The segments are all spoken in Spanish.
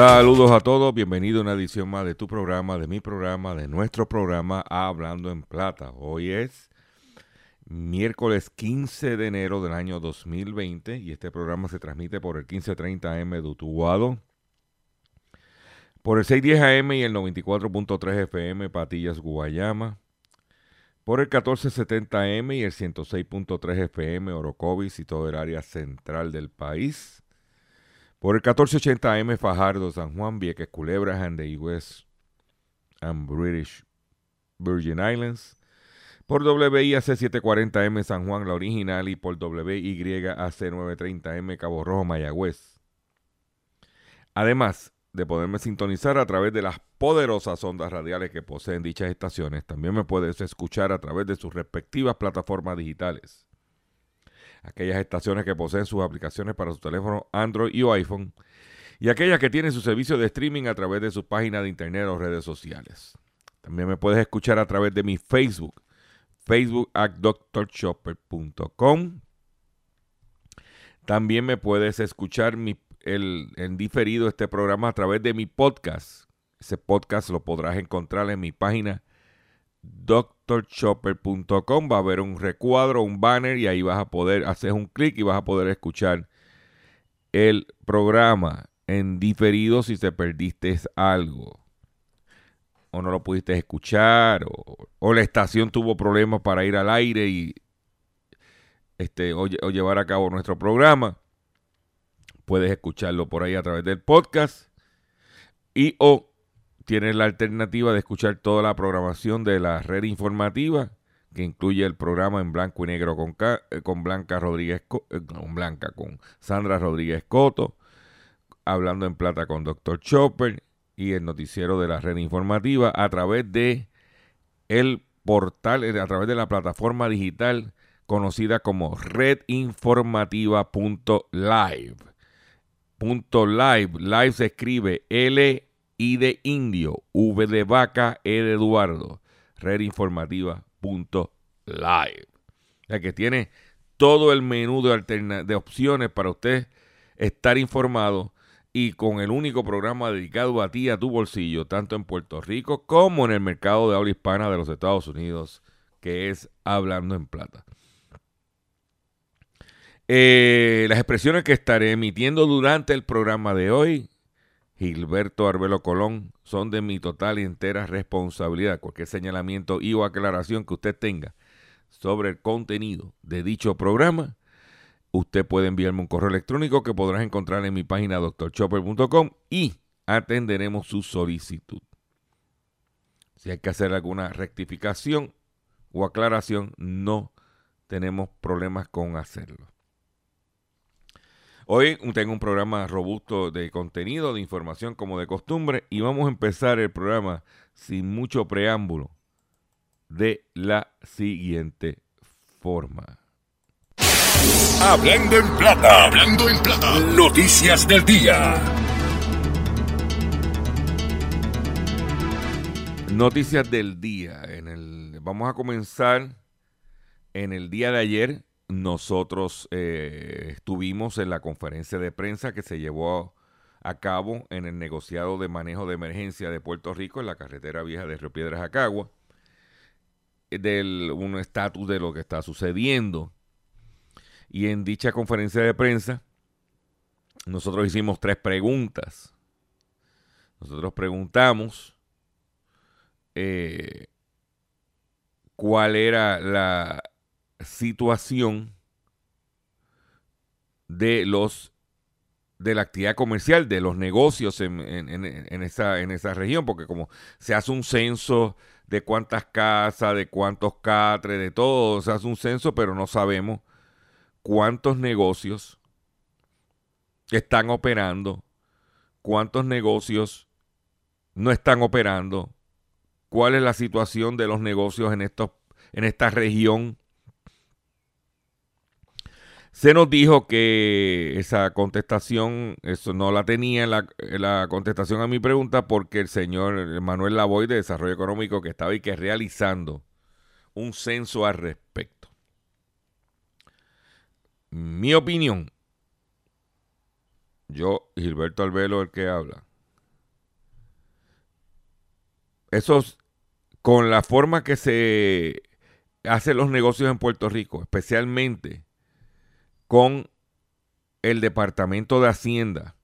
Saludos a todos, bienvenido a una edición más de tu programa, de mi programa, de nuestro programa Hablando en Plata. Hoy es miércoles 15 de enero del año 2020 y este programa se transmite por el 1530M de Utuado, por el 610AM y el 94.3 FM Patillas Guayama, por el 1470M y el 106.3 FM Orocovis y todo el área central del país por el 1480M Fajardo, San Juan, Vieques, Culebra, and US and British Virgin Islands. Por WIAC 740M San Juan, la original, y por WYAC 930M Cabo Rojo, Mayagüez. Además de poderme sintonizar a través de las poderosas ondas radiales que poseen dichas estaciones, también me puedes escuchar a través de sus respectivas plataformas digitales aquellas estaciones que poseen sus aplicaciones para su teléfono Android y o iPhone, y aquellas que tienen su servicio de streaming a través de su página de internet o redes sociales. También me puedes escuchar a través de mi Facebook, facebook at drchopper.com. También me puedes escuchar mi, el, en diferido este programa a través de mi podcast. Ese podcast lo podrás encontrar en mi página drchopper.com va a haber un recuadro, un banner y ahí vas a poder hacer un clic y vas a poder escuchar el programa en diferido si te perdiste algo. O no lo pudiste escuchar o, la estación tuvo problemas para ir al aire y este o, o llevar a cabo nuestro programa. Puedes escucharlo por ahí a través del podcast y o tienes la alternativa de escuchar toda la programación de la red informativa que incluye el programa en blanco y negro con, eh, con Blanca Rodríguez eh, con Blanca con Sandra Rodríguez Coto hablando en plata con Dr. Chopper y el noticiero de la red informativa a través de el portal eh, a través de la plataforma digital conocida como redinformativa.live live live se escribe L I de indio, V de vaca, E de Eduardo. Redinformativa.live. O sea que tiene todo el menú de, de opciones para usted estar informado y con el único programa dedicado a ti, a tu bolsillo, tanto en Puerto Rico como en el mercado de habla hispana de los Estados Unidos, que es Hablando en Plata. Eh, las expresiones que estaré emitiendo durante el programa de hoy Gilberto Arbelo Colón son de mi total y entera responsabilidad. Cualquier señalamiento y o aclaración que usted tenga sobre el contenido de dicho programa, usted puede enviarme un correo electrónico que podrás encontrar en mi página drchopper.com y atenderemos su solicitud. Si hay que hacer alguna rectificación o aclaración, no tenemos problemas con hacerlo. Hoy tengo un programa robusto de contenido, de información como de costumbre y vamos a empezar el programa sin mucho preámbulo de la siguiente forma. Hablando en plata, hablando en plata. Noticias del día. Noticias del día. En el, vamos a comenzar en el día de ayer. Nosotros eh, estuvimos en la conferencia de prensa que se llevó a cabo en el negociado de manejo de emergencia de Puerto Rico en la carretera vieja de Río Piedras a Cagua, del un estatus de lo que está sucediendo. Y en dicha conferencia de prensa, nosotros hicimos tres preguntas. Nosotros preguntamos eh, cuál era la situación de los de la actividad comercial, de los negocios en, esa, en esa región, porque como se hace un censo de cuántas casas, de cuántos catres, de todo, se hace un censo, pero no sabemos cuántos negocios están operando, cuántos negocios no están operando, cuál es la situación de los negocios en, estos, en esta región se nos dijo que esa contestación, eso no la tenía la, la contestación a mi pregunta porque el señor Manuel Lavoy de Desarrollo Económico que estaba ahí que realizando un censo al respecto. Mi opinión, yo, Gilberto Albelo, el que habla, esos, con la forma que se hacen los negocios en Puerto Rico, especialmente con el Departamento de Hacienda,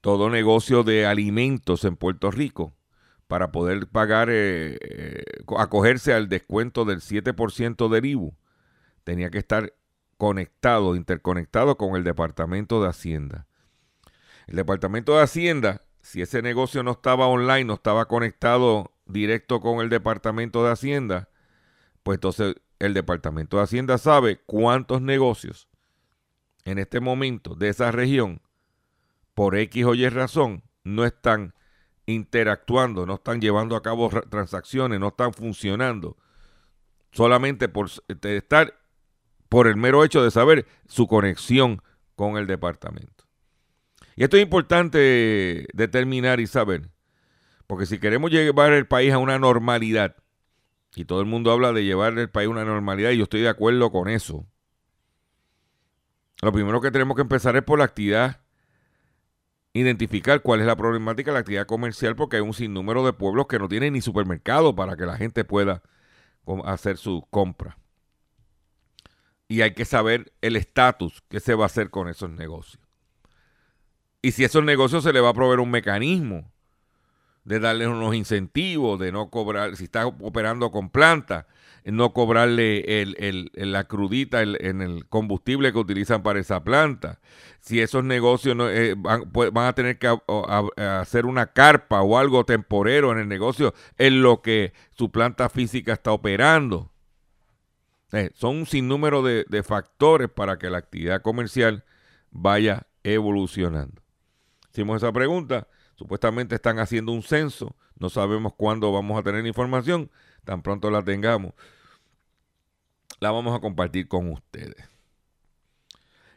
todo negocio de alimentos en Puerto Rico, para poder pagar, eh, eh, acogerse al descuento del 7% del IBU, tenía que estar conectado, interconectado con el Departamento de Hacienda. El Departamento de Hacienda, si ese negocio no estaba online, no estaba conectado directo con el Departamento de Hacienda, pues entonces el Departamento de Hacienda sabe cuántos negocios en este momento de esa región, por X o Y razón, no están interactuando, no están llevando a cabo transacciones, no están funcionando, solamente por estar por el mero hecho de saber su conexión con el departamento. Y esto es importante determinar y saber, porque si queremos llevar el país a una normalidad, y todo el mundo habla de llevar el país a una normalidad y yo estoy de acuerdo con eso. Lo primero que tenemos que empezar es por la actividad, identificar cuál es la problemática de la actividad comercial porque hay un sinnúmero de pueblos que no tienen ni supermercado para que la gente pueda hacer su compra. Y hay que saber el estatus que se va a hacer con esos negocios. Y si esos negocios se le va a proveer un mecanismo de darle unos incentivos, de no cobrar, si está operando con planta, no cobrarle el, la crudita en el combustible que utilizan para esa planta. Si esos negocios no, eh, pues, van, a tener que hacer una carpa o algo temporero en el negocio en lo que su planta física está operando. Eh, son un sinnúmero de, de factores para que la actividad comercial vaya evolucionando. Hicimos esa pregunta Supuestamente están haciendo un censo. No sabemos cuándo vamos a tener información. Tan pronto la tengamos, la vamos a compartir con ustedes.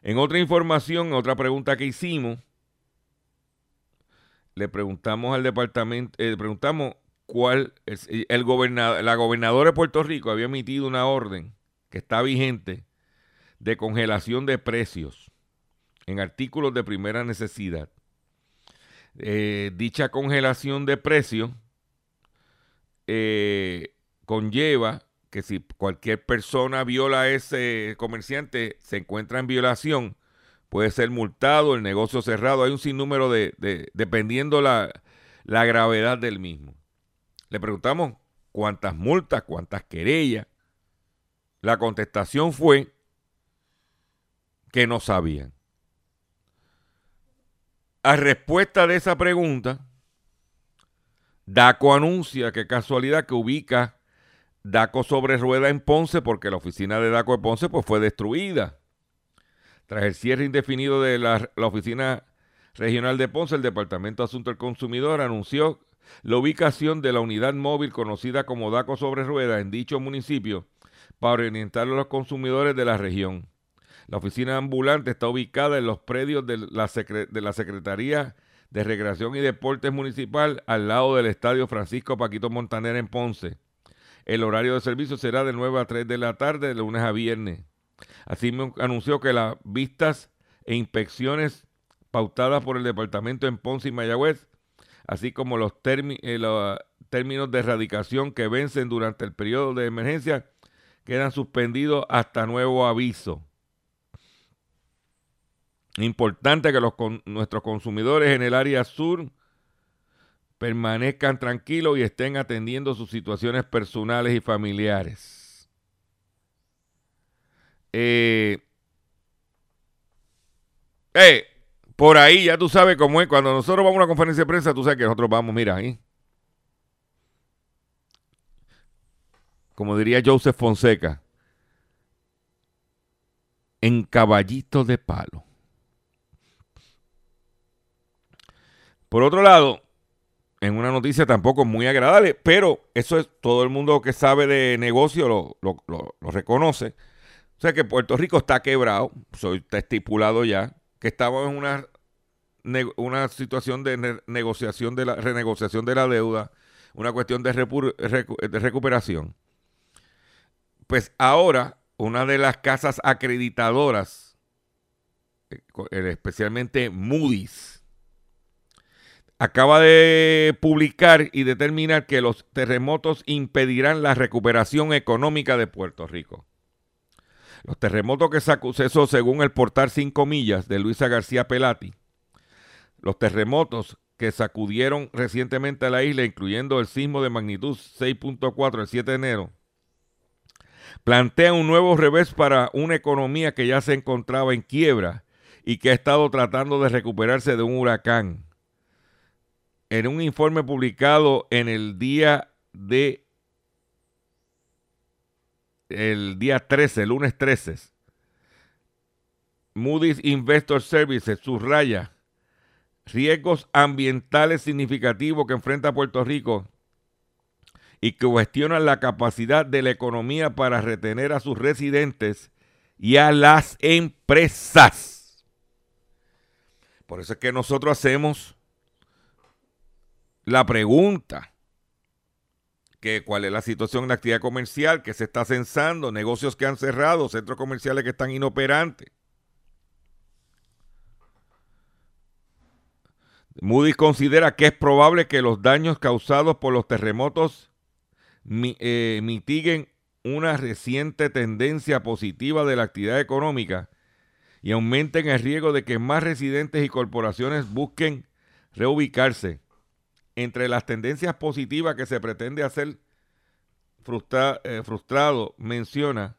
En otra información, otra pregunta que hicimos, le preguntamos al departamento, eh, le preguntamos cuál es el gobernador, la gobernadora de Puerto Rico había emitido una orden que está vigente de congelación de precios en artículos de primera necesidad. Eh, dicha congelación de precios eh, conlleva que si cualquier persona viola a ese comerciante, se encuentra en violación, puede ser multado, el negocio cerrado. Hay un sinnúmero de, dependiendo la, la gravedad del mismo. Le preguntamos cuántas multas, cuántas querellas. La contestación fue que no sabían. A respuesta de esa pregunta, DACO anuncia que casualidad que ubica DACO sobre rueda en Ponce porque la oficina de DACO de Ponce pues, fue destruida. Tras el cierre indefinido de la, la oficina regional de Ponce, el Departamento de Asuntos del Consumidor anunció la ubicación de la unidad móvil conocida como DACO sobre rueda en dicho municipio para orientar a los consumidores de la región. La oficina ambulante está ubicada en los predios de la, Secretaría de Recreación y Deportes Municipal al lado del Estadio Francisco Paquito Montaner en Ponce. El horario de servicio será de 9 a 3 de la tarde, de lunes a viernes. Así anunció que las vistas e inspecciones pautadas por el departamento en Ponce y Mayagüez, así como los, eh, los términos de erradicación que vencen durante el periodo de emergencia, quedan suspendidos hasta nuevo aviso. Importante que nuestros consumidores en el área sur permanezcan tranquilos y estén atendiendo sus situaciones personales y familiares. Eh, eh, por ahí ya tú sabes cómo es. Cuando nosotros vamos a una conferencia de prensa, tú sabes que nosotros vamos, mira ahí. Como diría Joseph Fonseca, en caballito de palo. Por otro lado, en una noticia tampoco muy agradable, pero eso es todo el mundo que sabe de negocio lo, lo, reconoce. O sea que Puerto Rico está quebrado, soy, está estipulado ya, que estamos en una, una situación de negociación de la renegociación de la deuda, una cuestión de, de recuperación. Pues ahora, una de las casas acreditadoras, eh, especialmente Moody's, acaba de publicar y determinar que los terremotos impedirán la recuperación económica de Puerto Rico. Los terremotos que suceso según el portal 5 millas de Luisa García Pelati, los terremotos que sacudieron recientemente a la isla, incluyendo el sismo de magnitud 6.4 el 7 de enero, plantean un nuevo revés para una economía que ya se encontraba en quiebra y que ha estado tratando de recuperarse de un huracán en un informe publicado en el día de el día 13, el lunes 13, Moody's Investor Services subraya riesgos ambientales significativos que enfrenta Puerto Rico y que cuestionan la capacidad de la economía para retener a sus residentes y a las empresas. Por eso es que nosotros hacemos la pregunta, que cuál es la situación en la actividad comercial, que se está censando, negocios que han cerrado, centros comerciales que están inoperantes. Moody's considera que es probable que los daños causados por los terremotos eh, mitiguen una reciente tendencia positiva de la actividad económica y aumenten el riesgo de que más residentes y corporaciones busquen reubicarse entre las tendencias positivas que se pretende hacer eh, frustrado, menciona,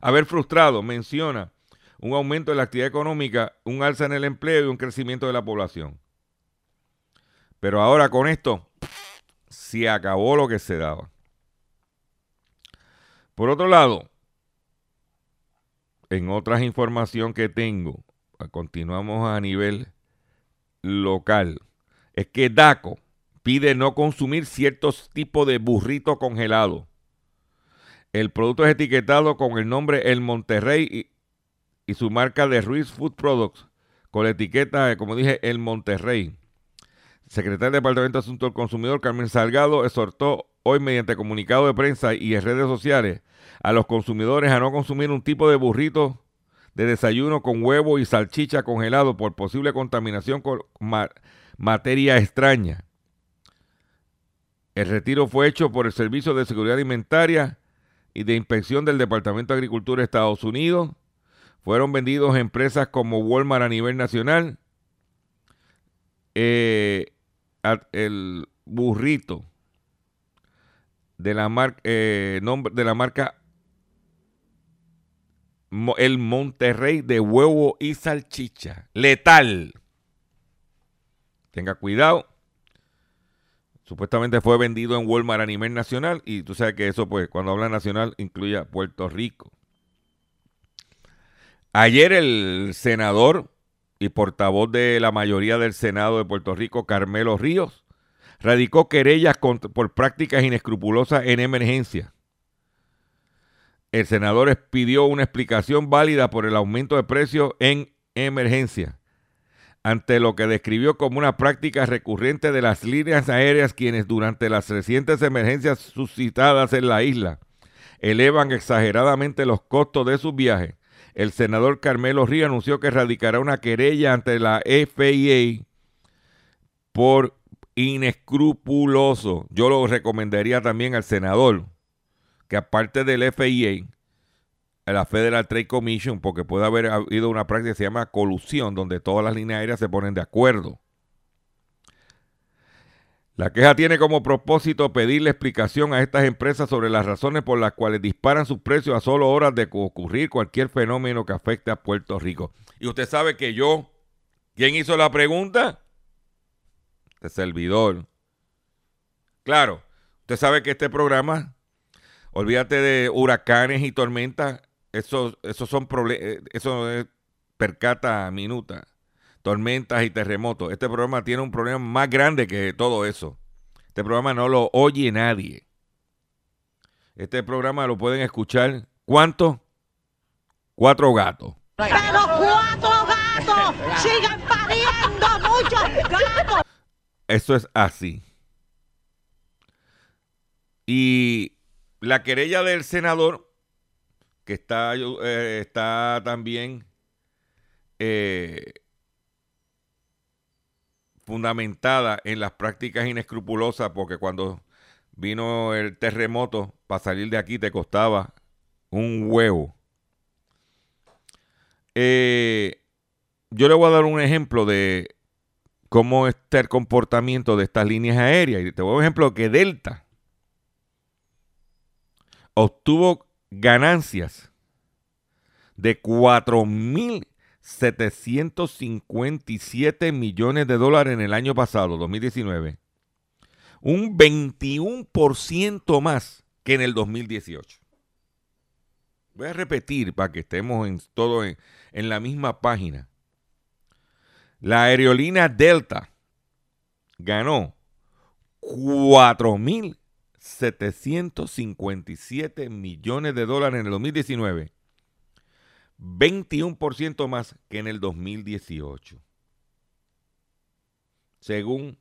haber frustrado, menciona un aumento de la actividad económica, un alza en el empleo y un crecimiento de la población. Pero ahora con esto se acabó lo que se daba. Por otro lado, en otras información que tengo, continuamos a nivel local es que DACO pide no consumir ciertos tipos de burrito congelado. El producto es etiquetado con el nombre El Monterrey y, su marca de Ruiz Food Products, con la etiqueta, como dije, El Monterrey. Secretario del Departamento de Asuntos del Consumidor, Carmen Salgado, exhortó hoy mediante comunicado de prensa y en redes sociales a los consumidores a no consumir un tipo de burrito de desayuno con huevo y salchicha congelado por posible contaminación con materia extraña. El retiro fue hecho por el Servicio de Seguridad Alimentaria y de Inspección del Departamento de Agricultura de Estados Unidos. Fueron vendidos empresas como Walmart a nivel nacional. Eh, el burrito de la, eh, nombre, de la marca El Monterrey de huevo y salchicha. Letal. Tenga cuidado. Supuestamente fue vendido en Walmart a nivel nacional y tú sabes que eso, pues, cuando habla nacional, incluye a Puerto Rico. Ayer el senador y portavoz de la mayoría del Senado de Puerto Rico, Carmelo Ríos, radicó querellas por prácticas inescrupulosas en emergencia. El senador pidió una explicación válida por el aumento de precios en emergencia ante lo que describió como una práctica recurrente de las líneas aéreas quienes durante las recientes emergencias suscitadas en la isla elevan exageradamente los costos de sus viajes. El senador Carmelo Ríos anunció que radicará una querella ante la FIA por inescrupuloso. Yo lo recomendaría también al senador que aparte del FIA la Federal Trade Commission porque puede haber habido una práctica que se llama colusión, donde todas las líneas aéreas se ponen de acuerdo. La queja tiene como propósito pedirle explicación a estas empresas sobre las razones por las cuales disparan sus precios a solo horas de ocurrir cualquier fenómeno que afecte a Puerto Rico. Y usted sabe que yo, ¿quién hizo la pregunta? El servidor. Claro, usted sabe que este programa, olvídate de huracanes y tormentas, esos, esos son problemas, eh, eso es percata minuta tormentas y terremotos. Este programa tiene un problema más grande que todo eso. Este programa no lo oye nadie. Este programa lo pueden escuchar. ¿Cuántos? Cuatro gatos. Pero cuatro gatos siguen pariendo muchos gatos. Eso es así. Y la querella del senador, que está, eh, está también eh, fundamentada en las prácticas inescrupulosas, porque cuando vino el terremoto, para salir de aquí te costaba un huevo. Eh, yo le voy a dar un ejemplo de cómo está el comportamiento de estas líneas aéreas. Y te voy a dar un ejemplo que Delta obtuvo ganancias de 4 mil 757 millones de dólares en el año pasado, 2019. Un 21% más que en el 2018. Voy a repetir para que estemos en, todo en, en la misma página. La aerolínea Delta ganó 4.757 millones de dólares en el 2019 21% más que en el 2018, según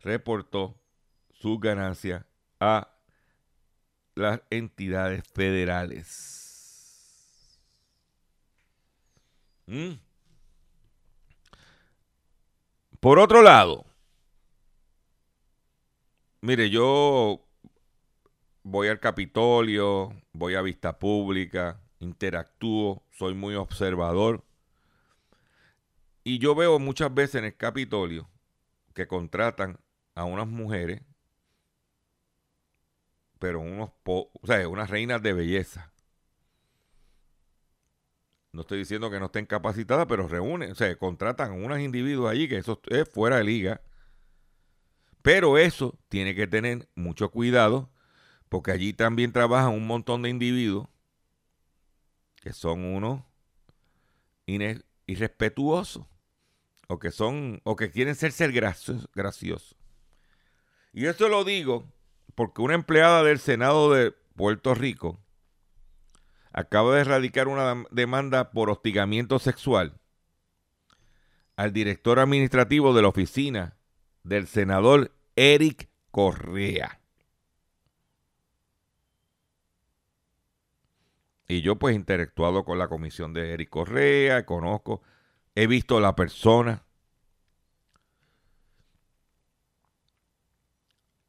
reportó su ganancia a las entidades federales. ¿Mm? Por otro lado, mire, yo voy al Capitolio, voy a Vista Pública, interactúo, soy muy observador. Y yo veo muchas veces en el Capitolio que contratan a unas mujeres, pero unos o sea, unas reinas de belleza. No estoy diciendo que no estén capacitadas, pero reúnen, o sea, contratan a unos individuos allí que eso es fuera de liga. Pero eso tiene que tener mucho cuidado, porque allí también trabajan un montón de individuos que son unos irrespetuosos o que son o que quieren ser ser graciosos. Y eso lo digo porque una empleada del Senado de Puerto Rico acaba de erradicar una demanda por hostigamiento sexual al director administrativo de la oficina del senador Eric Correa. Y yo pues he interactuado con la comisión de Eric Correa, conozco, he visto la persona.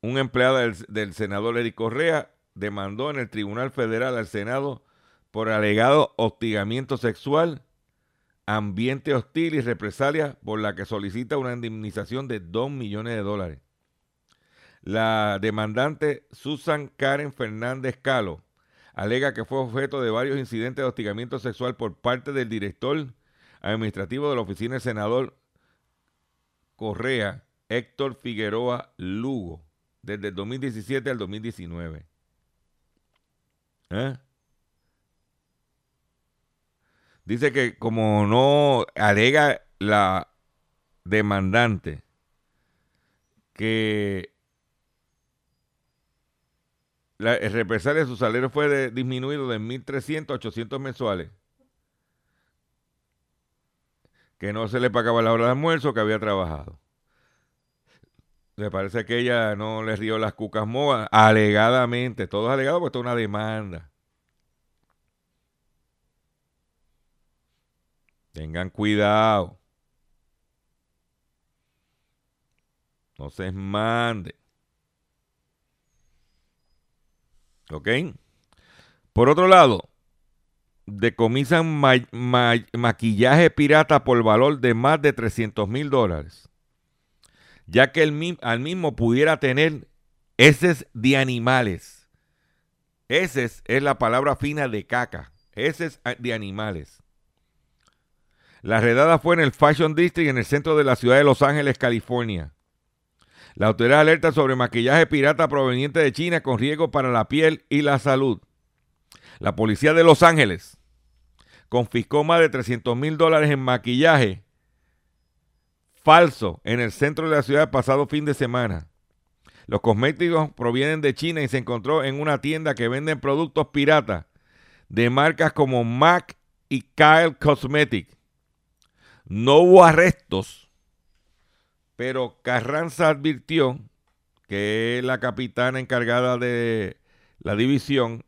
Un empleado del, senador Eric Correa demandó en el Tribunal Federal al Senado por alegado hostigamiento sexual, ambiente hostil y represalia por la que solicita una indemnización de 2 millones de dólares. La demandante Susan Karen Fernández Calo alega que fue objeto de varios incidentes de hostigamiento sexual por parte del director administrativo de la oficina del senador Correa, Héctor Figueroa Lugo, desde el 2017 al 2019. ¿Eh? Dice que como no alega la demandante que la, el represalia de su salario fue disminuido de 1.300 a 800 mensuales. Que no se le pagaba la hora de almuerzo que había trabajado. Me parece que ella no le rió las cucas moas, alegadamente, todos alegados, porque esto es una demanda. Tengan cuidado. No se mande. ¿Ok? Por otro lado, decomisan maquillaje pirata por valor de más de 300 mil dólares. ya que el, al mismo pudiera tener heces de animales. Heces es la palabra fina de caca. Heces de animales. La redada fue en el Fashion District en el centro de la ciudad de Los Ángeles, California. La autoridad alerta sobre maquillaje pirata proveniente de China con riesgo para la piel y la salud. La policía de Los Ángeles confiscó más de 300 mil dólares en maquillaje falso en el centro de la ciudad el pasado fin de semana. Los cosméticos provienen de China y se encontró en una tienda que vende productos piratas de marcas como MAC y Kyle Cosmetics. No hubo arrestos, pero Carranza advirtió que la capitana encargada de la división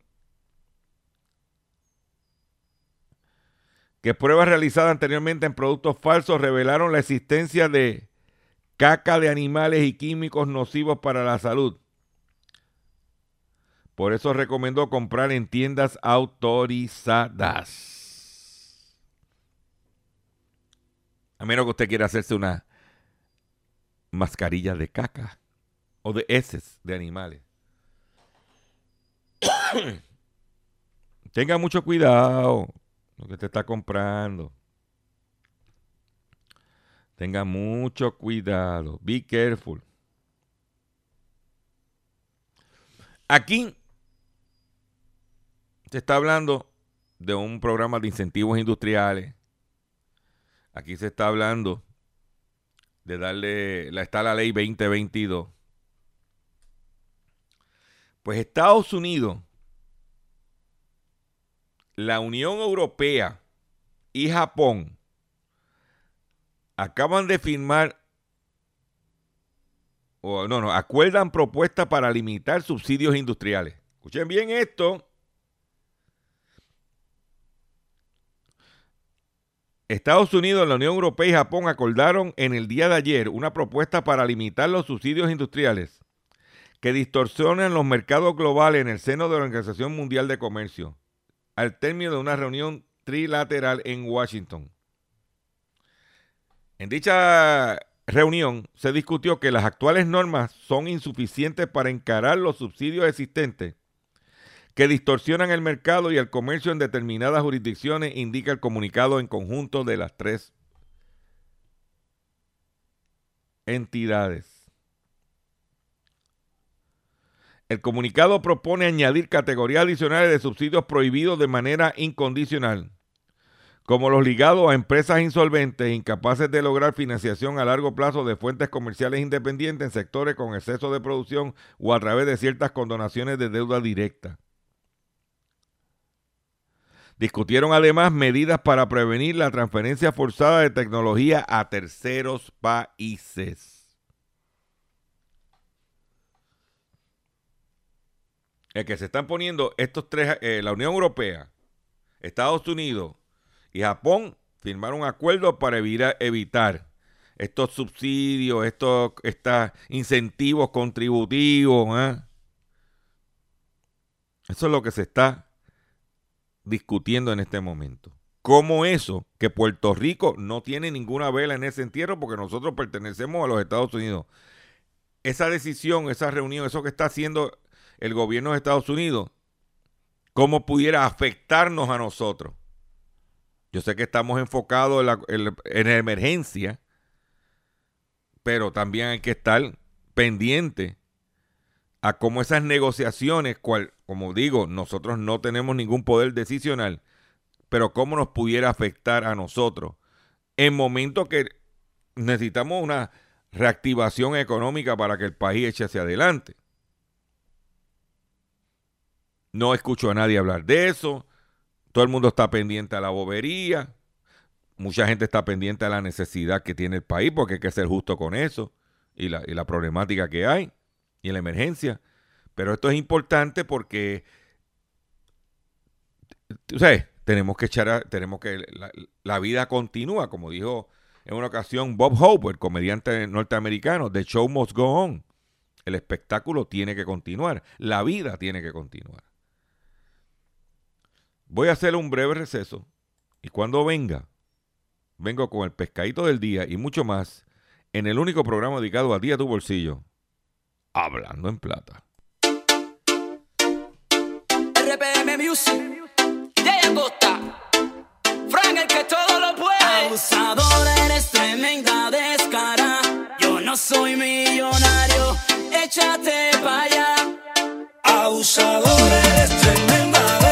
que pruebas realizadas anteriormente en productos falsos revelaron la existencia de caca de animales y químicos nocivos para la salud. Por eso recomendó comprar en tiendas autorizadas. A menos que usted quiera hacerse una mascarilla de caca o de heces de animales. Tenga mucho cuidado lo que te está comprando. Tenga mucho cuidado. Be careful. Aquí se está hablando de un programa de incentivos industriales Aquí se está hablando de darle, está la ley 2022. Pues Estados Unidos, la Unión Europea y Japón acaban de firmar, o no, no, acuerdan propuestas para limitar subsidios industriales. Escuchen bien esto. Estados Unidos, la Unión Europea y Japón acordaron en el día de ayer una propuesta para limitar los subsidios industriales que distorsionan los mercados globales en el seno de la Organización Mundial de Comercio, al término de una reunión trilateral en Washington. En dicha reunión se discutió que las actuales normas son insuficientes para encarar los subsidios existentes que distorsionan el mercado y el comercio en determinadas jurisdicciones, indica el comunicado en conjunto de las tres entidades. El comunicado propone añadir categorías adicionales de subsidios prohibidos de manera incondicional, como los ligados a empresas insolventes incapaces de lograr financiación a largo plazo de fuentes comerciales independientes en sectores con exceso de producción o a través de ciertas condonaciones de deuda directa. Discutieron además medidas para prevenir la transferencia forzada de tecnología a terceros países. El que se están poniendo estos tres, eh, la Unión Europea, Estados Unidos y Japón firmaron un acuerdo para evitar, estos subsidios, estos, incentivos contributivos. ¿eh? Eso es lo que se está discutiendo en este momento. ¿Cómo eso? Que Puerto Rico no tiene ninguna vela en ese entierro porque nosotros pertenecemos a los Estados Unidos. Esa decisión, esa reunión, eso que está haciendo el gobierno de Estados Unidos, ¿cómo pudiera afectarnos a nosotros? Yo sé que estamos enfocados en la, en la emergencia, pero también hay que estar pendiente a cómo esas negociaciones, cual, como digo, nosotros no tenemos ningún poder decisional, pero cómo nos pudiera afectar a nosotros en momentos que necesitamos una reactivación económica para que el país eche hacia adelante. No escucho a nadie hablar de eso. Todo el mundo está pendiente a la bobería. Mucha gente está pendiente a la necesidad que tiene el país porque hay que ser justo con eso y la, y la problemática que hay y la emergencia. Pero esto es importante porque, tú sabes, tenemos que echar, tenemos que, la, vida continúa, como dijo en una ocasión Bob Hope, el comediante norteamericano, The Show Must Go On. El espectáculo tiene que continuar, la vida tiene que continuar. Voy a hacer un breve receso y cuando venga, vengo con el pescadito del día y mucho más en el único programa dedicado a ti, a tu bolsillo. Hablando en plata. RPM Music, Jay Acosta, Frank el que todo lo puede. Abusador, eres tremenda descara. Yo no soy millonario, échate pa' allá. Abusador, eres tremenda descara.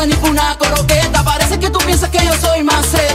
Contigo no me alcanza ni por una coroqueta. Parece que tú piensas que yo soy. Lo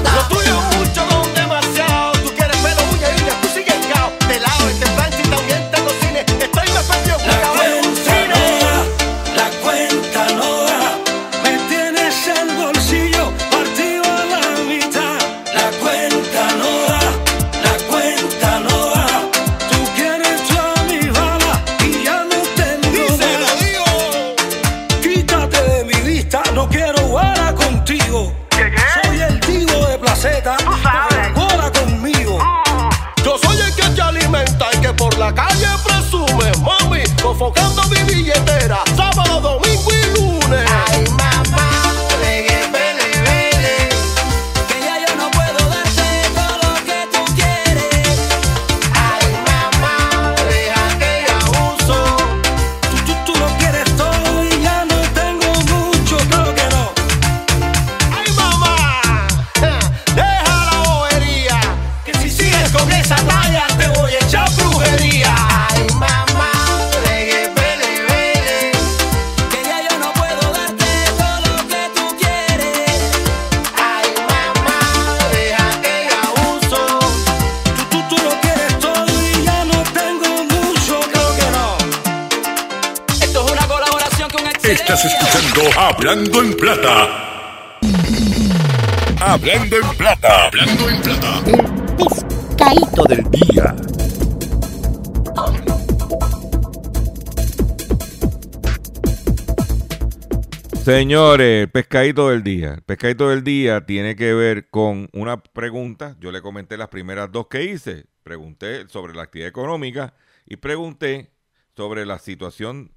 Señores, pescadito del día. El pescadito del día tiene que ver con una pregunta. Yo le comenté las primeras dos que hice. Pregunté sobre la actividad económica y pregunté sobre la situación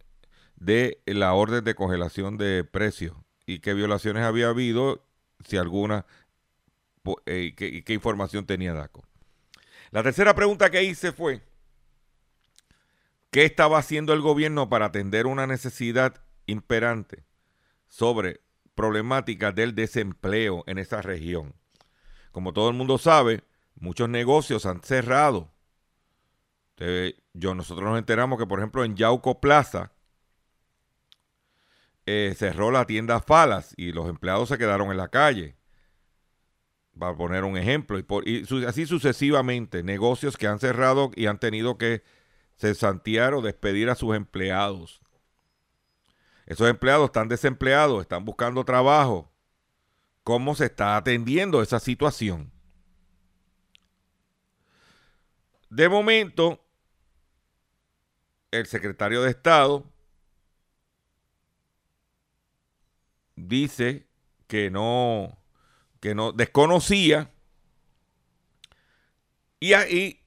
de la orden de congelación de precios y qué violaciones había habido, si alguna, eh, y qué información tenía DACO. La tercera pregunta que hice fue, ¿qué estaba haciendo el gobierno para atender una necesidad imperante sobre problemáticas del desempleo en esa región? Como todo el mundo sabe, muchos negocios han cerrado. Yo, nosotros nos enteramos que, por ejemplo, en Yauco Plaza eh, cerró la tienda Falas y los empleados se quedaron en la calle. Para poner un ejemplo. Y, así sucesivamente, negocios que han cerrado y han tenido que cesantear o despedir a sus empleados. Esos empleados están desempleados, están buscando trabajo. ¿Cómo se está atendiendo esa situación? De momento, el secretario de Estado dice que no, que no desconocía y, ahí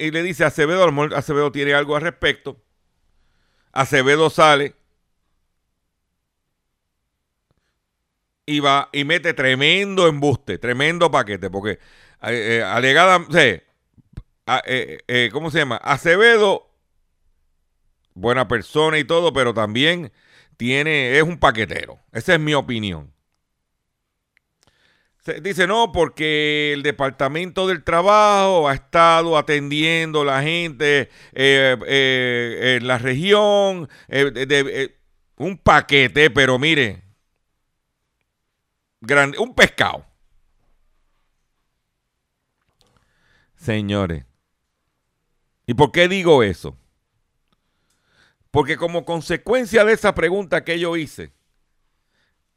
y le dice a Acevedo, Acevedo tiene algo al respecto. Acevedo sale y va y mete tremendo embuste, tremendo paquete, porque eh, eh, alegada, eh, eh, ¿cómo se llama? Acevedo, buena persona y todo, pero también tiene, es un paquetero. Esa es mi opinión. Dice, no, porque el Departamento del Trabajo ha estado atendiendo a la gente en la región, de- un paquete, pero mire, un pescado. Señores, ¿y por qué digo eso? Porque como consecuencia de esa pregunta que yo hice,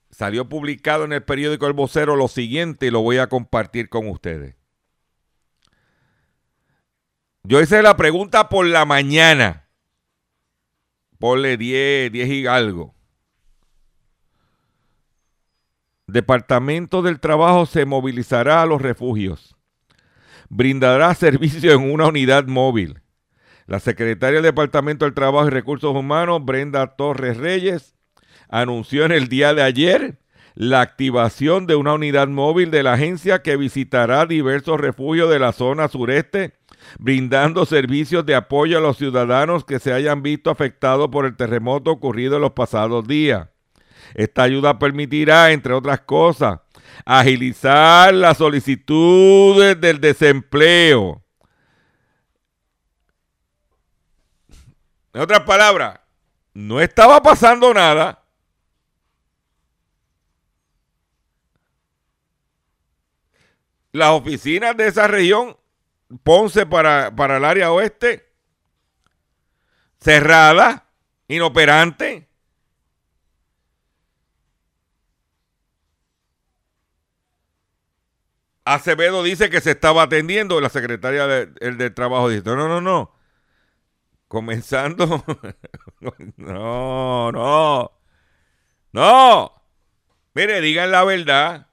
salió publicado en el periódico El Vocero lo siguiente y lo voy a compartir con ustedes. Yo hice la pregunta por la mañana. Ponle 10, 10 y algo. Departamento del Trabajo se movilizará a los refugios. Brindará servicio en una unidad móvil. La secretaria del Departamento del Trabajo y Recursos Humanos, Brenda Torres Reyes, anunció en el día de ayer la activación de una unidad móvil de la agencia que visitará diversos refugios de la zona sureste, brindando servicios de apoyo a los ciudadanos que se hayan visto afectados por el terremoto ocurrido en los pasados días. Esta ayuda permitirá, entre otras cosas, agilizar las solicitudes del desempleo. En otras palabras, no estaba pasando nada. Las oficinas de esa región, Ponce para, para el área oeste, cerrada, inoperante. Acevedo dice que se estaba atendiendo, la secretaria de- el del trabajo dice, no, no, no, comenzando, no, no, no, mire, digan la verdad,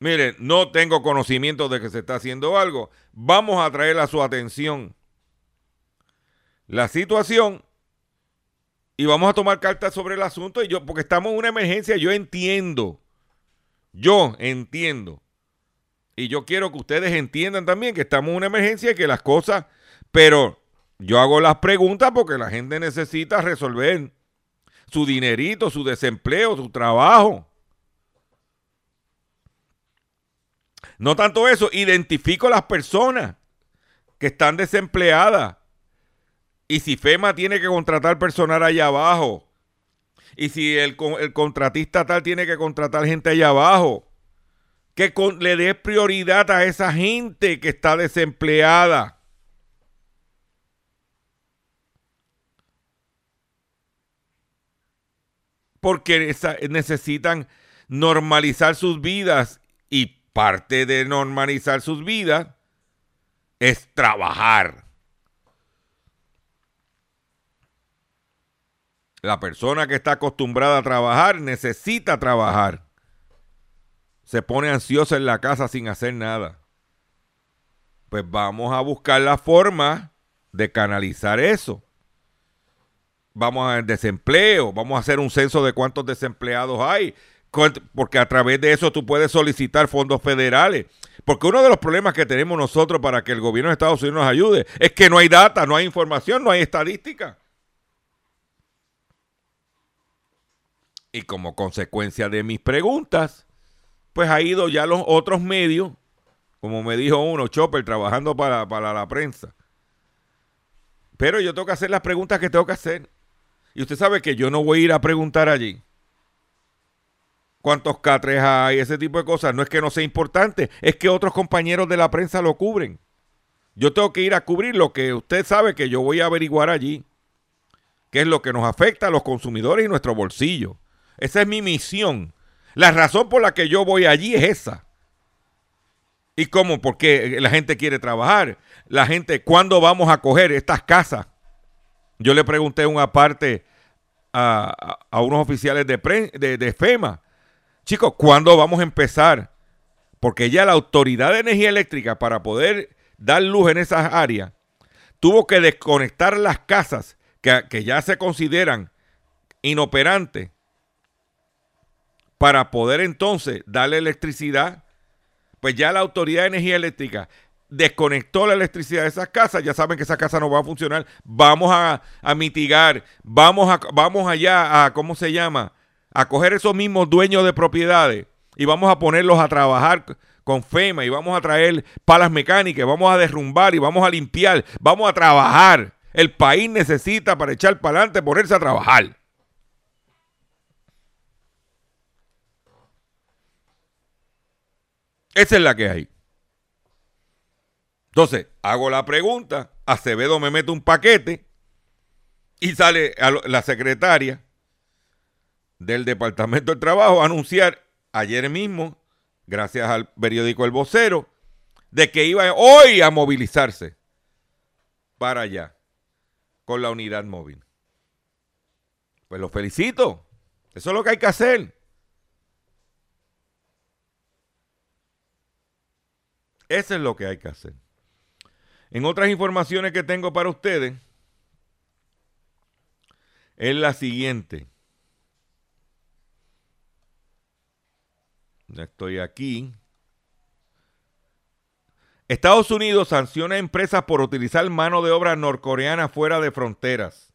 mire, no tengo conocimiento de que se está haciendo algo, vamos a traer a su atención la situación y vamos a tomar cartas sobre el asunto y yo, porque estamos en una emergencia, yo entiendo. Yo entiendo. Y yo quiero que ustedes entiendan también que estamos en una emergencia y que las cosas, pero yo hago las preguntas porque la gente necesita resolver su dinerito, su desempleo, su trabajo. No tanto eso, identifico las personas que están desempleadas. Y si FEMA tiene que contratar personal allá abajo, y si el, el contratista tal tiene que contratar gente allá abajo, que le dé prioridad a esa gente que está desempleada. Porque necesitan normalizar sus vidas y parte de normalizar sus vidas es trabajar. La persona que está acostumbrada a trabajar necesita trabajar. Se pone ansiosa en la casa sin hacer nada. Pues vamos a buscar la forma de canalizar eso. Vamos al desempleo, vamos a hacer un censo de cuántos desempleados hay, porque a través de eso tú puedes solicitar fondos federales. Porque uno de los problemas que tenemos nosotros para que el gobierno de Estados Unidos nos ayude es que no hay data, no hay información, no hay estadística. Y como consecuencia de mis preguntas, pues ha ido ya los otros medios, como me dijo uno, Chopper, trabajando para, para la prensa. Pero yo tengo que hacer las preguntas que tengo que hacer. Y usted sabe que yo no voy a ir a preguntar allí. ¿Cuántos catres hay? Ese tipo de cosas. No es que no sea importante, es que otros compañeros de la prensa lo cubren. Yo tengo que ir a cubrir lo que usted sabe que yo voy a averiguar allí. ¿Qué es lo que nos afecta a los consumidores y nuestro bolsillo? Esa es mi misión. La razón por la que yo voy allí es esa. ¿Y cómo? Porque la gente quiere trabajar. La gente, ¿cuándo vamos a coger estas casas? Yo le pregunté una parte a, a- unos oficiales de, de, de FEMA. Chicos, ¿cuándo vamos a empezar? Porque ya la Autoridad de Energía Eléctrica, para poder dar luz en esas áreas, tuvo que desconectar las casas que, que ya se consideran inoperantes para poder entonces darle electricidad. Pues ya la Autoridad de Energía Eléctrica desconectó la electricidad de esas casas, ya saben que esa casa no va a funcionar. Vamos a, a mitigar, vamos, a, vamos allá a, ¿cómo se llama? A coger esos mismos dueños de propiedades y vamos a ponerlos a trabajar con FEMA y vamos a traer palas mecánicas, vamos a derrumbar y vamos a limpiar, vamos a trabajar. El país necesita para echar para adelante ponerse a trabajar. Esa es la que hay. Entonces, hago la pregunta, Acevedo me mete un paquete y sale a la secretaria del Departamento del Trabajo a anunciar ayer mismo, gracias al periódico El Vocero, de que iba hoy a movilizarse para allá con la unidad móvil. Pues lo felicito. Eso es lo que hay que hacer. Eso es lo que hay que hacer. En otras informaciones que tengo para ustedes, es la siguiente. Ya estoy aquí. Estados Unidos sanciona a empresas por utilizar mano de obra norcoreana fuera de fronteras.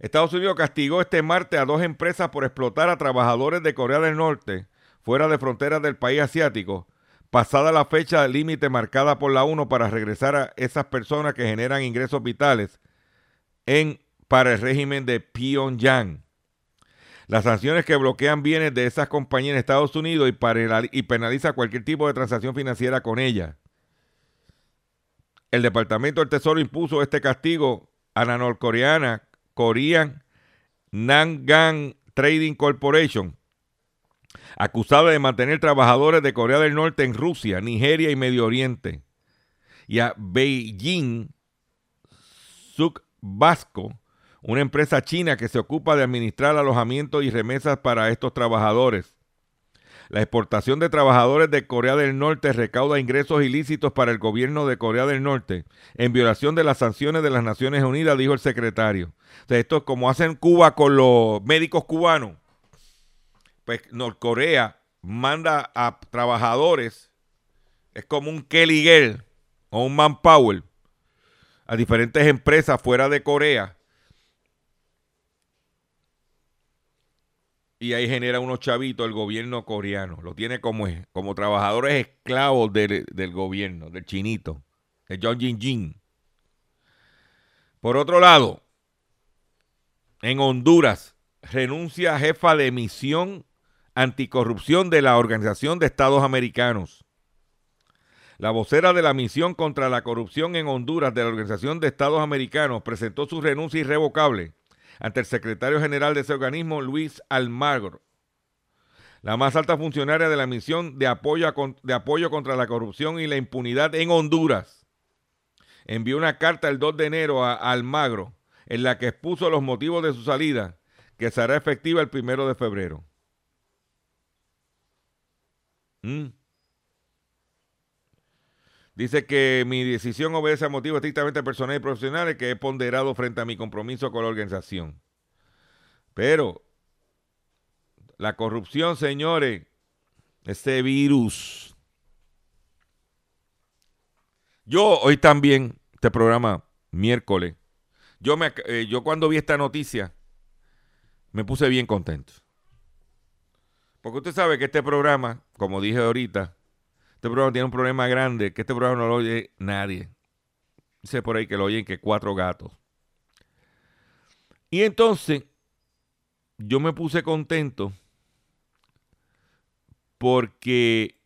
Estados Unidos castigó este martes a dos empresas por explotar a trabajadores de Corea del Norte fuera de fronteras del país asiático, pasada la fecha límite marcada por la ONU para regresar a esas personas que generan ingresos vitales en, para el régimen de Pyongyang. Las sanciones que bloquean bienes de esas compañías en Estados Unidos y, para- y penaliza cualquier tipo de transacción financiera con ellas. El Departamento del Tesoro impuso este castigo a la norcoreana Korean Nangang Trading Corporation, acusada de mantener trabajadores de Corea del Norte en Rusia, Nigeria y Medio Oriente, y a Beijing Suk Vasco, una empresa china que se ocupa de administrar alojamientos y remesas para estos trabajadores. La exportación de trabajadores de Corea del Norte recauda ingresos ilícitos para el gobierno de Corea del Norte en violación de las sanciones de las Naciones Unidas, dijo el secretario. Esto es como hacen Cuba con los médicos cubanos. Pues Norcorea manda a trabajadores, es como un Kelly Girl o un Manpower, a diferentes empresas fuera de Corea. Y ahí genera unos chavitos el gobierno coreano. Lo tiene como, como trabajadores esclavos del, del gobierno, del chinito, de John Jin Jin. Por otro lado, en Honduras, renuncia jefa de misión anticorrupción de la Organización de Estados Americanos. La vocera de la misión contra la corrupción en Honduras de la Organización de Estados Americanos presentó su renuncia irrevocable ante el secretario general de ese organismo, Luis Almagro. La más alta funcionaria de la misión de apoyo, a, de apoyo contra la corrupción y la impunidad en Honduras envió una carta el 2 de enero a Almagro en la que expuso los motivos de su salida, que será efectiva el primero de febrero. ¿Mm? Dice que mi decisión obedece a motivos estrictamente personales y profesionales que he ponderado frente a mi compromiso con la organización. Pero la corrupción, señores, ese virus. Yo hoy también, este programa, miércoles, yo, me, eh, yo cuando vi esta noticia, me puse bien contento. Porque usted sabe que este programa, como dije ahorita, este programa tiene un problema grande, que este programa no lo oye nadie. Dice por ahí que lo oyen que cuatro gatos. Y entonces, yo me puse contento porque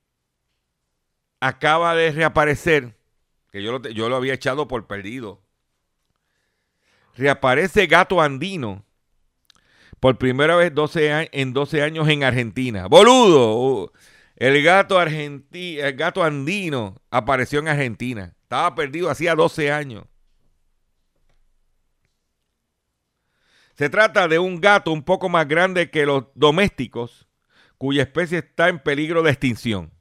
acaba de reaparecer, que yo lo, yo lo había echado por perdido. Reaparece Gato Andino por primera vez 12 en 12 años en Argentina. Boludo, el gato, argenti el gato andino apareció en Argentina. Estaba perdido hacía 12 años. Se trata de un gato un poco más grande que los domésticos, cuya especie está en peligro de extinción.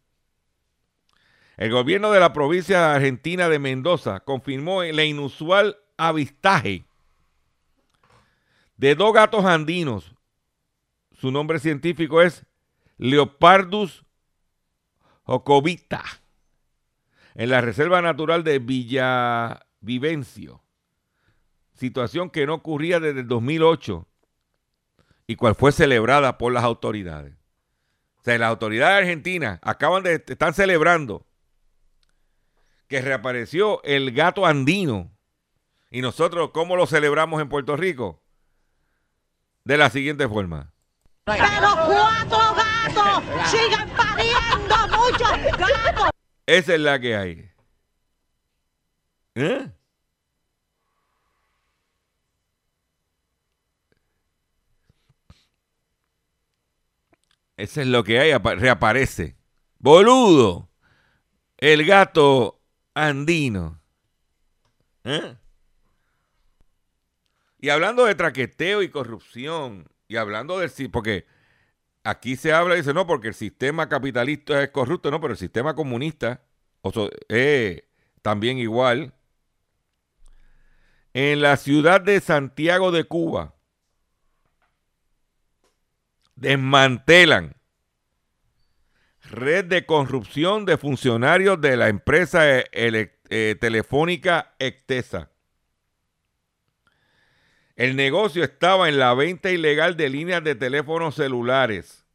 El gobierno de la provincia argentina de Mendoza confirmó el inusual avistaje de dos gatos andinos. Su nombre científico es Leopardus jocovita en la Reserva Natural de Villavivencio. Situación que no ocurría desde el 2008 y cual fue celebrada por las autoridades. O sea, las autoridades argentinas acaban de, están celebrando que reapareció el gato andino. Y nosotros, ¿cómo lo celebramos en Puerto Rico? De la siguiente forma. Pero cuatro gatos sigan pariendo muchos gatos. Esa es la que hay. ¿Eh? Ese es lo que hay, apa- reaparece. Boludo. El gato andino. ¿Eh? Y hablando de traqueteo y corrupción, y hablando del... Porque aquí se habla y dice, no, porque el sistema capitalista es corrupto, no, pero el sistema comunista o so- eh, también igual. En la ciudad de Santiago de Cuba, desmantelan red de corrupción de funcionarios de la empresa eh, eh, telefónica Ectesa. El negocio estaba en la venta ilegal de líneas de teléfonos celulares,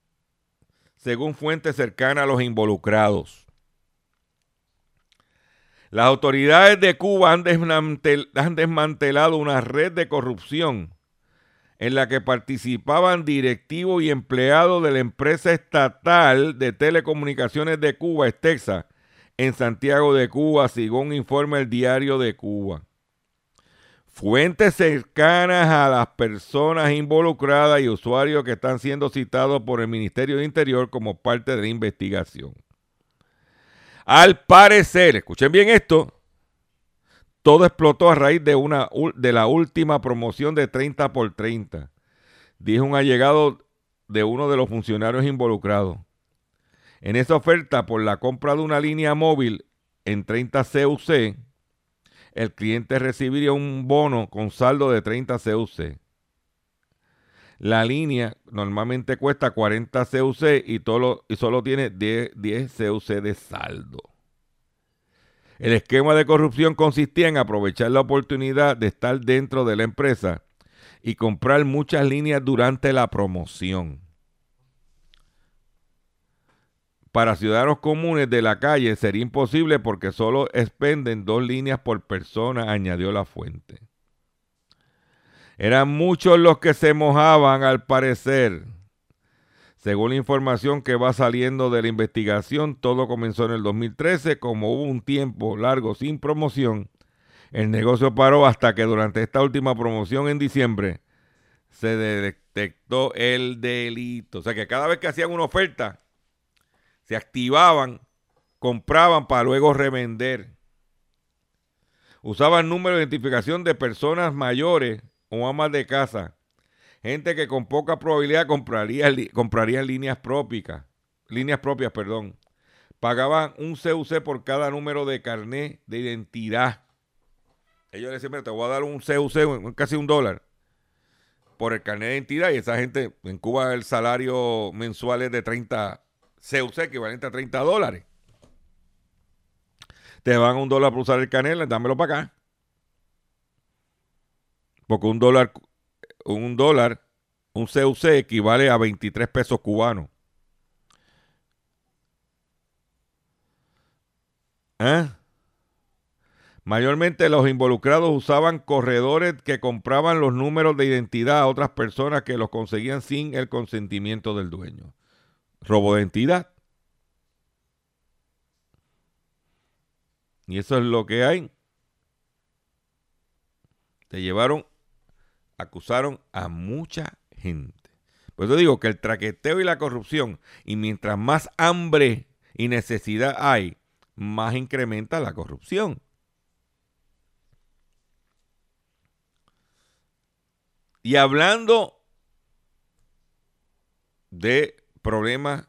según fuentes cercanas a los involucrados. Las autoridades de Cuba han, desmantel- han desmantelado una red de corrupción en la que participaban directivos y empleados de la empresa estatal de telecomunicaciones de Cuba, Estexa, en Santiago de Cuba, según informa el diario de Cuba. Fuentes cercanas a las personas involucradas y usuarios que están siendo citados por el Ministerio de Interior como parte de la investigación. Al parecer, escuchen bien esto, todo explotó a raíz de, una, de la última promoción de 30 por 30, dijo un allegado de uno de los funcionarios involucrados. En esa oferta por la compra de una línea móvil en 30 CUC, el cliente recibiría un bono con saldo de 30 CUC. La línea normalmente cuesta 40 CUC y, solo tiene 10, 10 CUC de saldo. El esquema de corrupción consistía en aprovechar la oportunidad de estar dentro de la empresa y comprar muchas líneas durante la promoción. Para ciudadanos comunes de la calle sería imposible porque solo expenden dos líneas por persona, añadió la fuente. Eran muchos los que se mojaban al parecer. Según la información que va saliendo de la investigación, todo comenzó en el 2013, como hubo un tiempo largo sin promoción, el negocio paró hasta que durante esta última promoción en diciembre se detectó el delito. O sea que cada vez que hacían una oferta, se activaban, compraban para luego revender. Usaban número de identificación de personas mayores o amas de casa. Gente que con poca probabilidad compraría, compraría líneas propias, líneas propias, perdón. Pagaban un CUC por cada número de carnet de identidad. Ellos le decían, "Mira, te voy a dar un CUC, casi un dólar, por el carnet de identidad. Y esa gente, en Cuba el salario mensual es de 30 CUC, equivalente a 30 dólares. Te van un dólar por usar el carnet, dámelo para acá. Porque un dólar, un dólar, un CUC equivale a 23 pesos cubanos. ¿Eh? Mayormente los involucrados usaban corredores que compraban los números de identidad a otras personas que los conseguían sin el consentimiento del dueño. Robo de identidad. Y eso es lo que hay. Te llevaron, acusaron a mucha gente. Por eso digo que el traqueteo y la corrupción, y mientras más hambre y necesidad hay, más incrementa la corrupción. Y hablando de problemas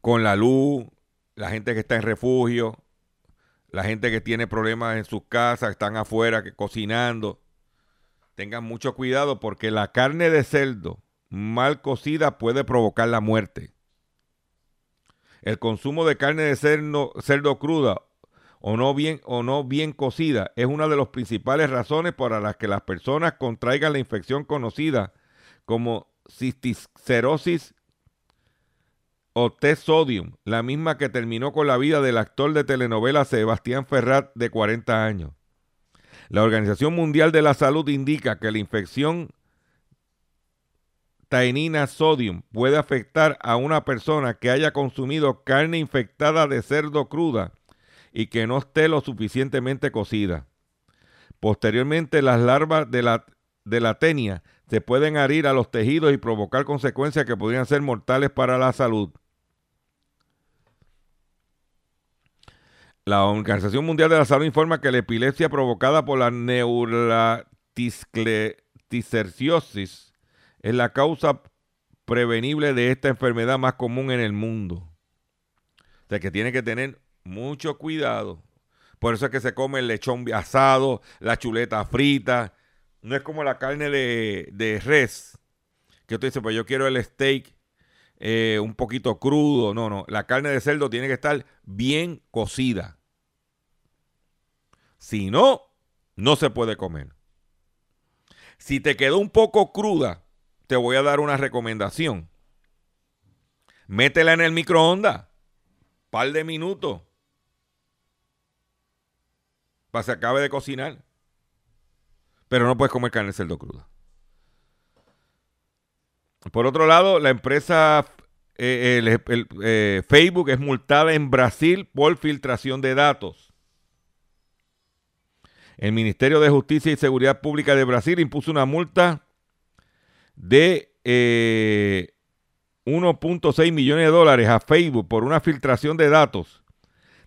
con la luz, la gente que está en refugio, la gente que tiene problemas en sus casas, están afuera que, cocinando, tengan mucho cuidado porque la carne de cerdo mal cocida puede provocar la muerte. El consumo de carne de cerdo, cerdo cruda o no, bien, o no bien cocida es una de las principales razones para las que las personas contraigan la infección conocida como cisticerosis o T-sodium, la misma que terminó con la vida del actor de telenovela Sebastián Ferrat de 40 años. La Organización Mundial de la Salud indica que la infección taenina sodium puede afectar a una persona que haya consumido carne infectada de cerdo cruda y que no esté lo suficientemente cocida. Posteriormente, las larvas de la, de la tenia se pueden adherir a los tejidos y provocar consecuencias que podrían ser mortales para la salud. La Organización Mundial de la Salud informa que la epilepsia provocada por la neuraticerciosis es la causa prevenible de esta enfermedad más común en el mundo. O sea que tiene que tener mucho cuidado. Por eso es que se come el lechón asado, la chuleta frita. No es como la carne de, de res. Que usted dice, pues yo quiero el steak eh, un poquito crudo. No, no. La carne de cerdo tiene que estar bien cocida. Si no, no se puede comer. Si te quedó un poco cruda, te voy a dar una recomendación. Métela en el microondas. Par de minutos. Para que se acabe de cocinar. Pero no puedes comer carne de cerdo cruda. Por otro lado, la empresa eh, eh, Facebook es multada en Brasil por filtración de datos. El Ministerio de Justicia y Seguridad Pública de Brasil impuso una multa de eh, 1.6 millones de dólares a Facebook por una filtración de datos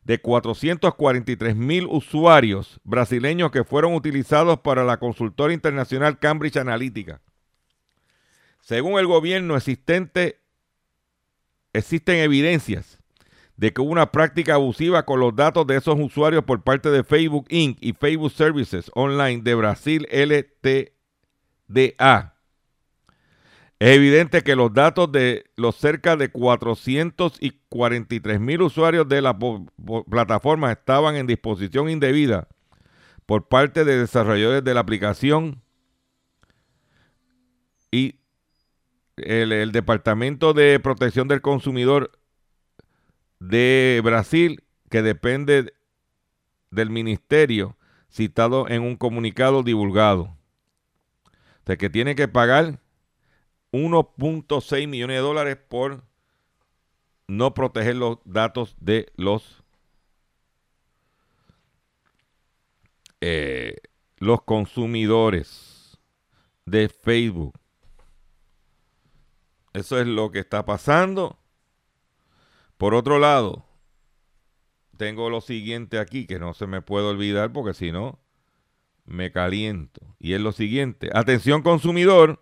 de 443 mil usuarios brasileños que fueron utilizados para la consultora internacional Cambridge Analytica. Según el gobierno existente, existen evidencias de que hubo una práctica abusiva con los datos de esos usuarios por parte de Facebook Inc. y Facebook Services Online de Brasil LTDA. Es evidente que los datos de los cerca de 443 mil usuarios de la plataforma estaban en disposición indebida por parte de desarrolladores de la aplicación y el, Departamento de Protección del Consumidor de Brasil, que depende del ministerio citado en un comunicado divulgado. O sea, que tiene que pagar 1.6 millones de dólares por no proteger los datos de los eh, los consumidores de Facebook. Eso es lo que está pasando. Por otro lado, tengo lo siguiente aquí que no se me puede olvidar porque si no me caliento. Y es lo siguiente. Atención consumidor.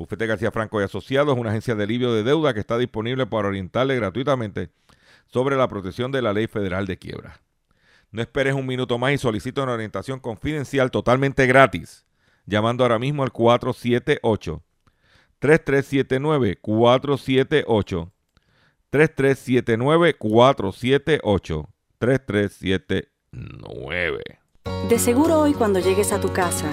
Bufete García Franco y Asociados es una agencia de alivio de deuda que está disponible para orientarle gratuitamente sobre la protección de la ley federal de quiebra. No esperes un minuto más y solicita una orientación confidencial totalmente gratis, llamando ahora mismo al 478 3379 478 3379 478 3379 De seguro hoy cuando llegues a tu casa,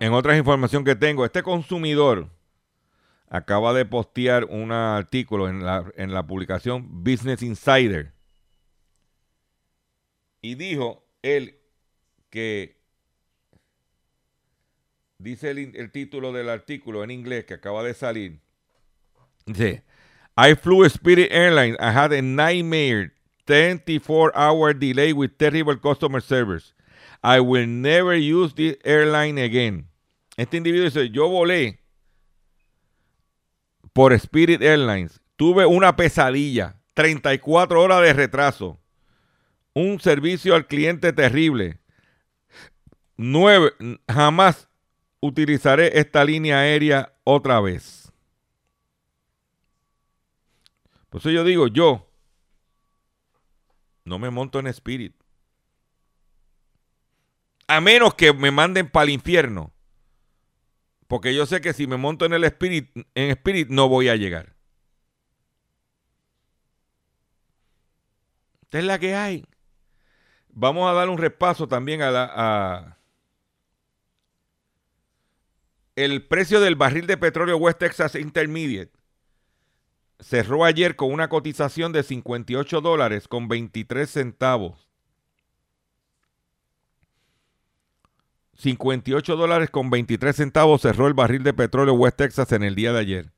En otras información que tengo, este consumidor acaba de postear un artículo en la, en la publicación Business Insider y dijo él que dice el, el, título del artículo en inglés que acaba de salir dice I flew Spirit Airlines. I had a nightmare 24 hour delay with terrible customer service. I will never use this airline again. Este individuo dice, yo volé por Spirit Airlines. Tuve una pesadilla, 34 horas de retraso, un servicio al cliente terrible. Nueve, jamás utilizaré esta línea aérea otra vez. Por eso yo digo, yo no me monto en Spirit. A menos que me manden para el infierno. Porque yo sé que si me monto en el Spirit, en no voy a llegar. Esta es la que hay. Vamos a dar un repaso también a la. a- el precio del barril de petróleo West Texas Intermediate cerró ayer con una cotización de 58 dólares con 23 centavos. 58 dólares con 23 centavos cerró el barril de petróleo West Texas en el día de ayer.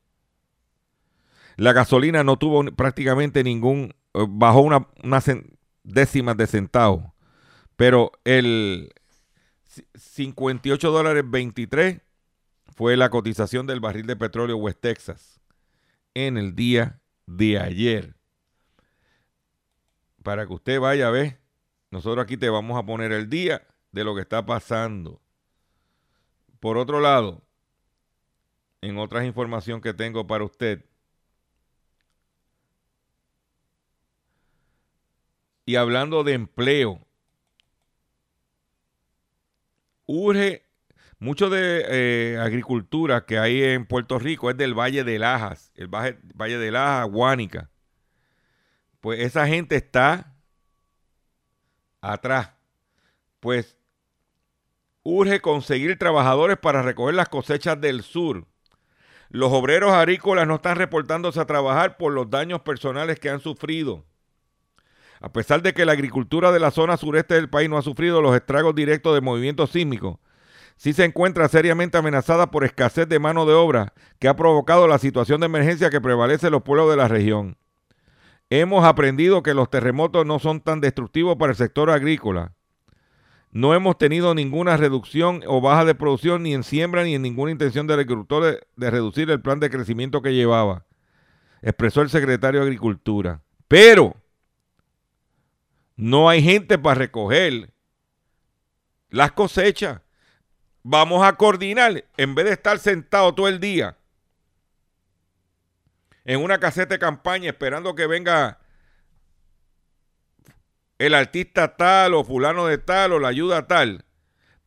La gasolina no tuvo prácticamente ningún, eh, bajó una, unas cen- décimas de centavo. Pero el ci- 58 dólares 23 fue la cotización del barril de petróleo West Texas en el día de ayer. Para que usted vaya a ver, nosotros aquí te vamos a poner el día de lo que está pasando. Por otro lado, en otras información que tengo para usted, y hablando de empleo, urge mucho de eh, agricultura que hay en Puerto Rico es del Valle de Lajas, el Valle, Valle de Lajas, Guánica. Pues esa gente está atrás. Pues urge conseguir trabajadores para recoger las cosechas del sur. Los obreros agrícolas no están reportándose a trabajar por los daños personales que han sufrido. A pesar de que la agricultura de la zona sureste del país no ha sufrido los estragos directos de movimientos sísmicos, sí se encuentra seriamente amenazada por escasez de mano de obra que ha provocado la situación de emergencia que prevalece en los pueblos de la región. Hemos aprendido que los terremotos no son tan destructivos para el sector agrícola. No hemos tenido ninguna reducción o baja de producción ni en siembra ni en ninguna intención del agricultor de, de reducir el plan de crecimiento que llevaba, expresó el secretario de Agricultura. Pero no hay gente para recoger las cosechas. Vamos a coordinar, en vez de estar sentado todo el día en una caseta de campaña esperando que venga el artista tal o fulano de tal o la ayuda tal.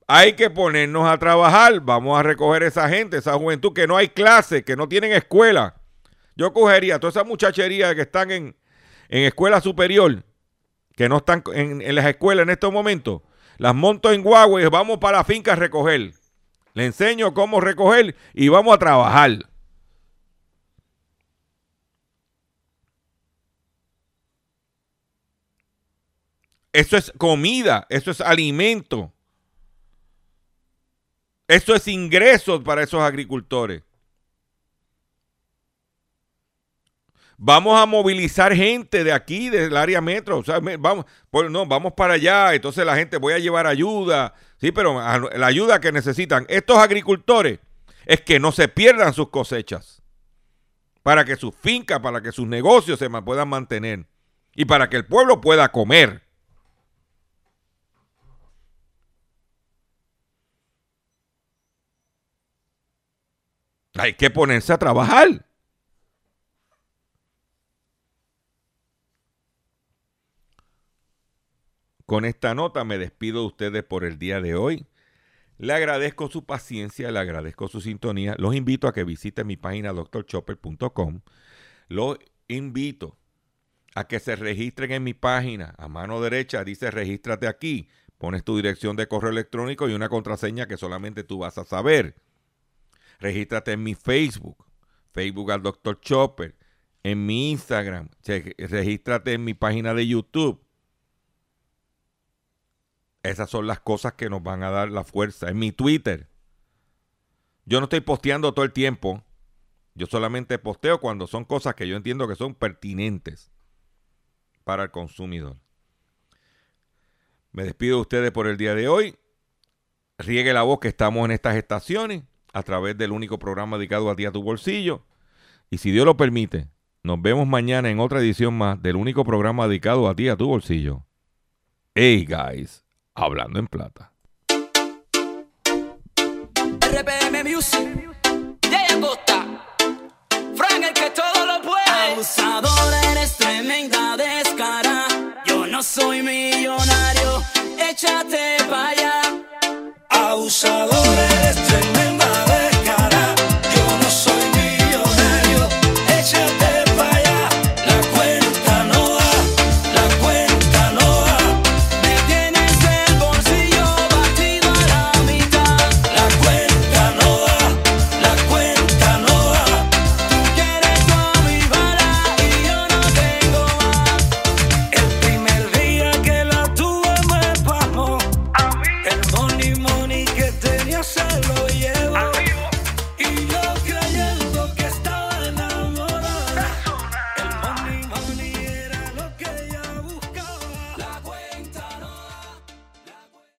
Hay que ponernos a trabajar. Vamos a recoger esa gente, esa juventud que no hay clase, que no tienen escuela. Yo cogería toda esa muchachería que están en, en escuela superior, que no están en, en las escuelas en estos momentos, las monto en guagua y vamos para la finca a recoger. Le enseño cómo recoger y vamos a trabajar. Eso es comida, eso es alimento. Eso es ingresos para esos agricultores. Vamos a movilizar gente de aquí, del área metro. O sea, vamos, pues, no, vamos para allá. Entonces la gente, voy a llevar ayuda. Sí, pero la ayuda que necesitan estos agricultores es que no se pierdan sus cosechas. Para que sus fincas, para que sus negocios se puedan mantener. Y para que el pueblo pueda comer. Hay que ponerse a trabajar. Con esta nota me despido de ustedes por el día de hoy. Le agradezco su paciencia, le agradezco su sintonía. Los invito a que visiten mi página drchopper.com. Los invito a que se registren en mi página. A mano derecha dice regístrate aquí. Pones tu dirección de correo electrónico y una contraseña que solamente tú vas a saber. Regístrate en mi Facebook, Facebook al Dr. Chopper, en mi Instagram, regístrate en mi página de YouTube. Esas son las cosas que nos van a dar la fuerza. En mi Twitter. Yo no estoy posteando todo el tiempo. Yo solamente posteo cuando son cosas que yo entiendo que son pertinentes para el consumidor. Me despido de ustedes por el día de hoy. Riegue la voz que estamos en estas estaciones a través del único programa dedicado a ti a tu bolsillo. Y si Dios lo permite, nos vemos mañana en otra edición más del único programa dedicado a ti a tu bolsillo. Hey guys, hablando en plata. RPM Music, Jay Acosta, Frank el que todo lo puede. Abusador, eres tremenda descara. Yo no soy millonario, échate pa' allá. Abusadora, eres tremenda.